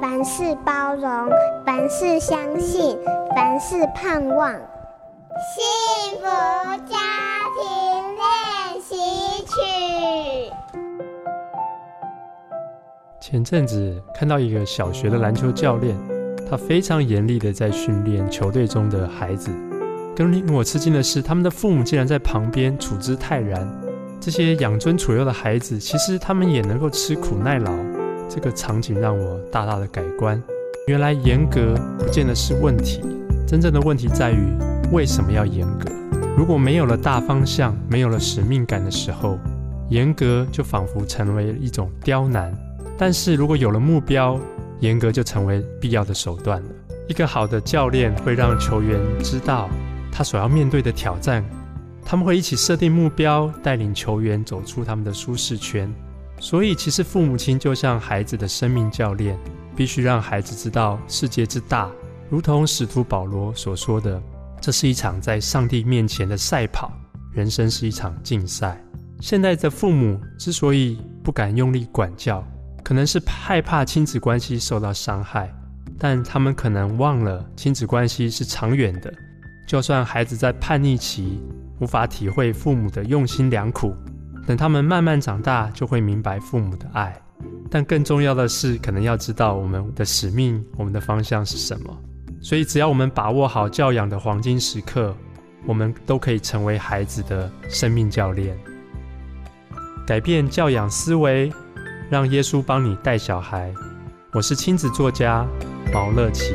凡事包容，凡事相信，凡事盼望。幸福家庭练习曲。前阵子看到一个小学的篮球教练，他非常严厉的在训练球队中的孩子。更令我吃惊的是，他们的父母竟然在旁边处之泰然。这些养尊处优的孩子，其实他们也能够吃苦耐劳。这个场景让我大大的改观。原来严格不见得是问题，真正的问题在于为什么要严格。如果没有了大方向，没有了使命感的时候，严格就仿佛成为一种刁难。但是如果有了目标，严格就成为必要的手段了。一个好的教练会让球员知道他所要面对的挑战，他们会一起设定目标，带领球员走出他们的舒适圈。所以，其实父母亲就像孩子的生命教练，必须让孩子知道世界之大，如同使徒保罗所说的，这是一场在上帝面前的赛跑，人生是一场竞赛。现在的父母之所以不敢用力管教，可能是害怕亲子关系受到伤害，但他们可能忘了亲子关系是长远的。就算孩子在叛逆期无法体会父母的用心良苦，等他们慢慢长大，就会明白父母的爱。但更重要的是，可能要知道我们的使命，我们的方向是什么。所以，只要我们把握好教养的黄金时刻，我们都可以成为孩子的生命教练，改变教养思维。让耶稣帮你带小孩。我是亲子作家毛乐祈。